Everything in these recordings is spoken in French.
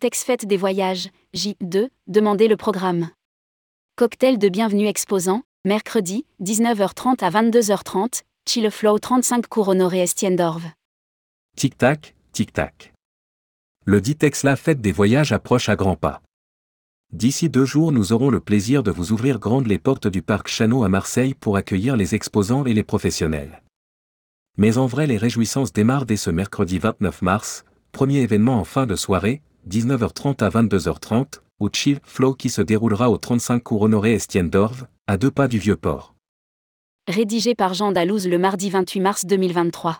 Ditex Fête des Voyages, J2, demandez le programme. Cocktail de bienvenue exposant, mercredi, 19h30 à 22h30, Chill Flow 35 cours Honoré Estiendorf. Tic-tac, tic-tac. Le Ditex La Fête des Voyages approche à grands pas. D'ici deux jours, nous aurons le plaisir de vous ouvrir grandes les portes du parc Chano à Marseille pour accueillir les exposants et les professionnels. Mais en vrai, les réjouissances démarrent dès ce mercredi 29 mars, premier événement en fin de soirée, 19h30 à 22h30, au Chill Flow qui se déroulera au 35 cours Honoré Estiendorf, à deux pas du Vieux-Port. Rédigé par Jean Dalouse le mardi 28 mars 2023.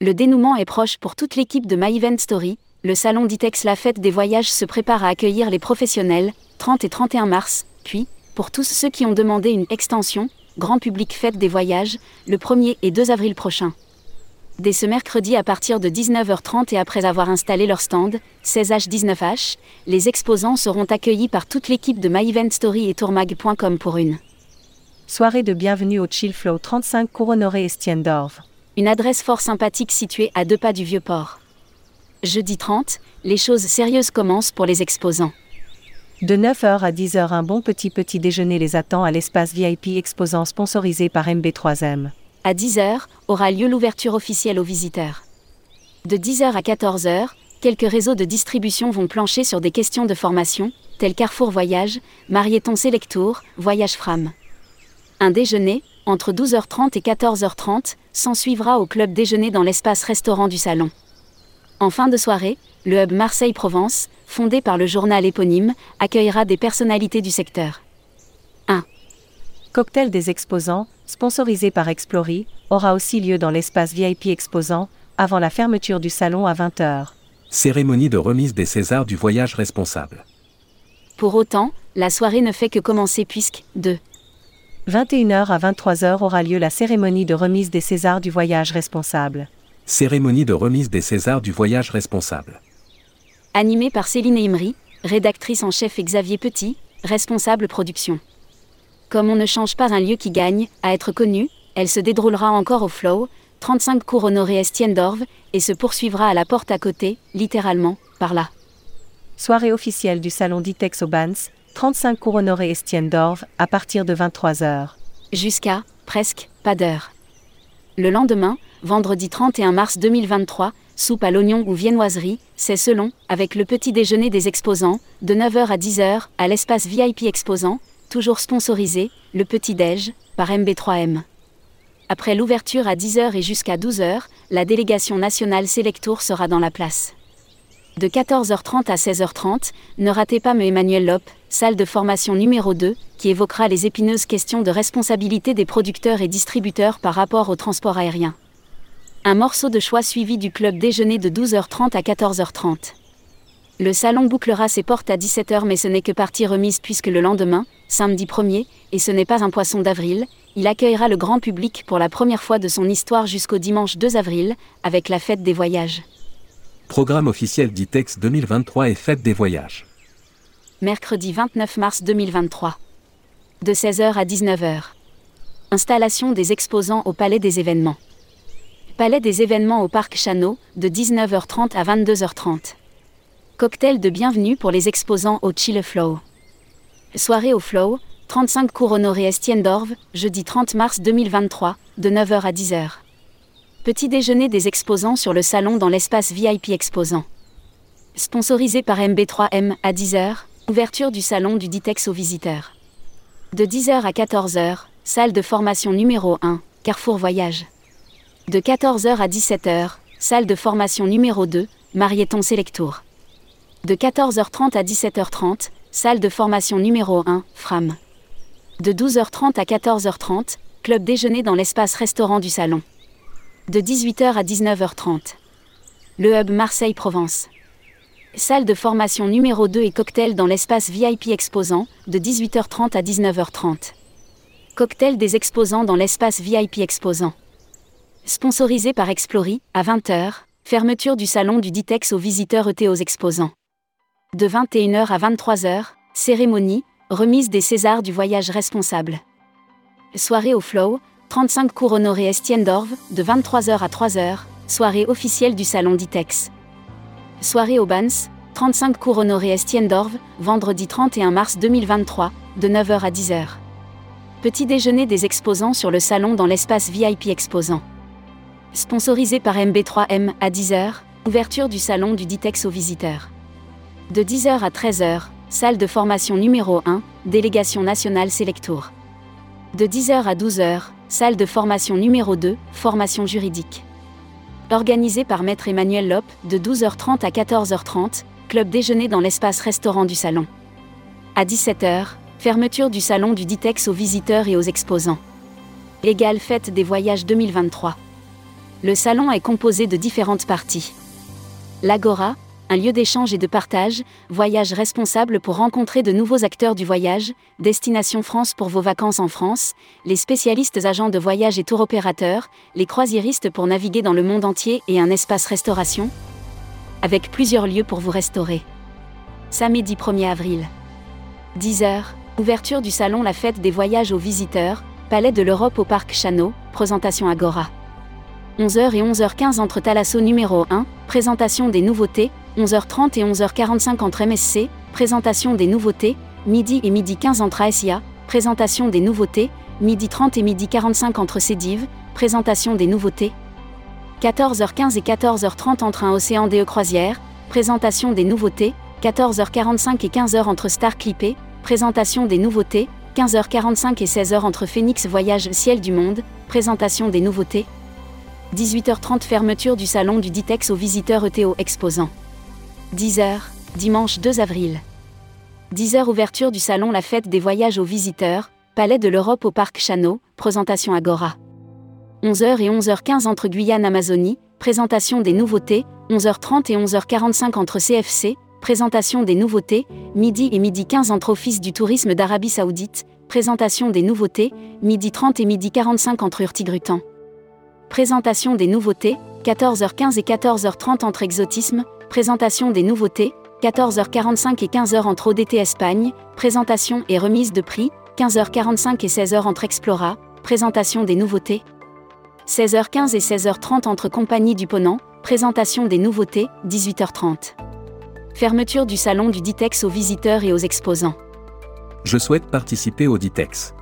Le dénouement est proche pour toute l'équipe de My Event Story. Le salon Ditex La Fête des Voyages se prépare à accueillir les professionnels, 30 et 31 mars, puis, pour tous ceux qui ont demandé une extension, Grand Public Fête des Voyages, le 1er et 2 avril prochain. Dès ce mercredi à partir de 19h30 et après avoir installé leur stand, 16H19H, les exposants seront accueillis par toute l'équipe de My Event Story et tourmag.com pour une Soirée de bienvenue au Chill Flow 35 Couronnoré Estiendorf. Une adresse fort sympathique située à deux pas du Vieux-Port. Jeudi 30, les choses sérieuses commencent pour les exposants. De 9h à 10h, un bon petit petit déjeuner les attend à l'espace VIP exposant sponsorisé par MB3M. À 10h, aura lieu l'ouverture officielle aux visiteurs. De 10h à 14h, quelques réseaux de distribution vont plancher sur des questions de formation, tels Carrefour Voyage, Marieton Selectour, Voyage Fram. Un déjeuner, entre 12h30 et 14h30, s'ensuivra au club déjeuner dans l'espace restaurant du salon. En fin de soirée, le hub Marseille-Provence, fondé par le journal éponyme, accueillera des personnalités du secteur. 1. Cocktail des exposants, sponsorisé par Explory, aura aussi lieu dans l'espace VIP exposant, avant la fermeture du salon à 20h. Cérémonie de remise des Césars du voyage responsable. Pour autant, la soirée ne fait que commencer puisque, 2. 21h à 23h aura lieu la cérémonie de remise des Césars du voyage responsable. Cérémonie de remise des Césars du voyage responsable. Animée par Céline Imri, rédactrice en chef et Xavier Petit, responsable production. Comme on ne change pas un lieu qui gagne, à être connu, elle se déroulera encore au Flow, 35 cours honoré Estiendorf, et se poursuivra à la porte à côté, littéralement, par là. Soirée officielle du salon Ditex au Bans, 35 cours honoré Estiendorf, à partir de 23h. Jusqu'à, presque, pas d'heure. Le lendemain, vendredi 31 mars 2023, soupe à l'oignon ou viennoiserie, c'est selon, avec le petit déjeuner des exposants, de 9h à 10h, à l'espace VIP exposant, toujours sponsorisé, le petit-déj, par MB3M. Après l'ouverture à 10h et jusqu'à 12h, la délégation nationale Selectour sera dans la place. De 14h30 à 16h30, ne ratez pas me Emmanuel Lop, salle de formation numéro 2, qui évoquera les épineuses questions de responsabilité des producteurs et distributeurs par rapport au transport aérien. Un morceau de choix suivi du club déjeuner de 12h30 à 14h30. Le salon bouclera ses portes à 17h mais ce n'est que partie remise puisque le lendemain, samedi 1er, et ce n'est pas un poisson d'avril, il accueillera le grand public pour la première fois de son histoire jusqu'au dimanche 2 avril, avec la fête des voyages. Programme officiel d'ITEX 2023 et fête des voyages. Mercredi 29 mars 2023. De 16h à 19h. Installation des exposants au Palais des événements. Palais des événements au Parc Chano, de 19h30 à 22h30. Cocktail de bienvenue pour les exposants au Chile Flow. Soirée au Flow, 35 cours honoré Estiendorf, jeudi 30 mars 2023, de 9h à 10h. Petit déjeuner des exposants sur le salon dans l'espace VIP exposant. Sponsorisé par MB3M à 10h, ouverture du salon du Ditex aux visiteurs. De 10h à 14h, salle de formation numéro 1, Carrefour Voyage. De 14h à 17h, salle de formation numéro 2, Marieton Selectour. De 14h30 à 17h30, salle de formation numéro 1, Fram. De 12h30 à 14h30, club déjeuner dans l'espace restaurant du salon. De 18h à 19h30. Le hub Marseille-Provence. Salle de formation numéro 2 et cocktail dans l'espace VIP exposant, de 18h30 à 19h30. Cocktail des exposants dans l'espace VIP exposant. Sponsorisé par Explory, à 20h, fermeture du salon du Ditex aux visiteurs et aux exposants. De 21h à 23h, cérémonie, remise des Césars du voyage responsable. Soirée au Flow, 35 cours honoré Estienne-d'Orve, de 23h à 3h, soirée officielle du salon Ditex. Soirée au Bans, 35 cours honoré Estienne-d'Orve, vendredi 31 mars 2023, de 9h à 10h. Petit déjeuner des exposants sur le salon dans l'espace VIP exposant. Sponsorisé par MB3M à 10h, ouverture du salon du Ditex aux visiteurs. De 10h à 13h, salle de formation numéro 1, délégation nationale Selectour. De 10h à 12h, salle de formation numéro 2, formation juridique. Organisé par Maître Emmanuel Lop, de 12h30 à 14h30, club déjeuner dans l'espace restaurant du salon. À 17h, fermeture du salon du Ditex aux visiteurs et aux exposants. Égale fête des voyages 2023. Le salon est composé de différentes parties. L'Agora, un lieu d'échange et de partage, voyage responsable pour rencontrer de nouveaux acteurs du voyage, Destination France pour vos vacances en France, les spécialistes agents de voyage et tour opérateurs, les croisiéristes pour naviguer dans le monde entier et un espace restauration Avec plusieurs lieux pour vous restaurer. Samedi 1er avril. 10h, ouverture du salon La Fête des Voyages aux Visiteurs, Palais de l'Europe au Parc Chano, présentation Agora. 11h et 11h15 entre Thalasso numéro 1, présentation des nouveautés, 11h30 et 11h45 entre MSC, présentation des nouveautés, midi et midi 15 entre ASIA, présentation des nouveautés, midi 30 et midi 45 entre Cédive, présentation des nouveautés. 14h15 et 14h30 entre un Océan DE Croisière, présentation des nouveautés, 14h45 et 15h entre Star Clippé, présentation des nouveautés, 15h45 et 16h entre Phoenix Voyage Ciel du Monde, présentation des nouveautés. 18h30 fermeture du salon du Ditex aux visiteurs ETO exposants. 10h, dimanche 2 avril. 10h ouverture du salon La Fête des Voyages aux visiteurs, Palais de l'Europe au Parc Chano, présentation Agora. 11h et 11h15 entre Guyane Amazonie, présentation des nouveautés, 11h30 et 11h45 entre CFC, présentation des nouveautés, midi et midi 15 entre Office du tourisme d'Arabie Saoudite, présentation des nouveautés, midi 30 et midi 45 entre Urtigrutan. Présentation des nouveautés, 14h15 et 14h30 entre Exotisme, présentation des nouveautés, 14h45 et 15h entre ODT Espagne, présentation et remise de prix, 15h45 et 16h entre Explora, présentation des nouveautés. 16h15 et 16h30 entre Compagnie du Ponant, présentation des nouveautés, 18h30. Fermeture du salon du Ditex aux visiteurs et aux exposants. Je souhaite participer au Ditex.